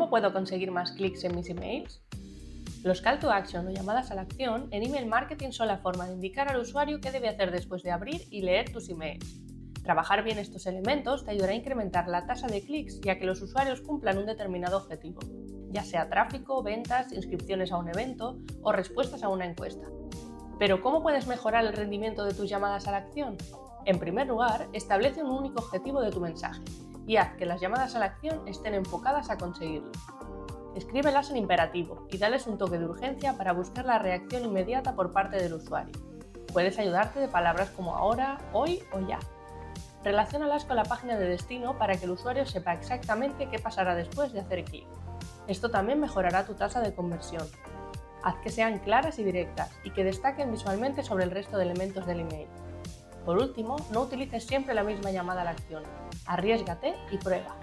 ¿Cómo puedo conseguir más clics en mis emails? Los call to action o llamadas a la acción en email marketing son la forma de indicar al usuario qué debe hacer después de abrir y leer tus emails. Trabajar bien estos elementos te ayudará a incrementar la tasa de clics y a que los usuarios cumplan un determinado objetivo, ya sea tráfico, ventas, inscripciones a un evento o respuestas a una encuesta. Pero ¿cómo puedes mejorar el rendimiento de tus llamadas a la acción? En primer lugar, establece un único objetivo de tu mensaje y haz que las llamadas a la acción estén enfocadas a conseguirlo. Escríbelas en imperativo y dales un toque de urgencia para buscar la reacción inmediata por parte del usuario. Puedes ayudarte de palabras como ahora, hoy o ya. Relaciónalas con la página de destino para que el usuario sepa exactamente qué pasará después de hacer clic. Esto también mejorará tu tasa de conversión. Haz que sean claras y directas y que destaquen visualmente sobre el resto de elementos del email. Por último, no utilices siempre la misma llamada a la acción. Arriesgate y prueba.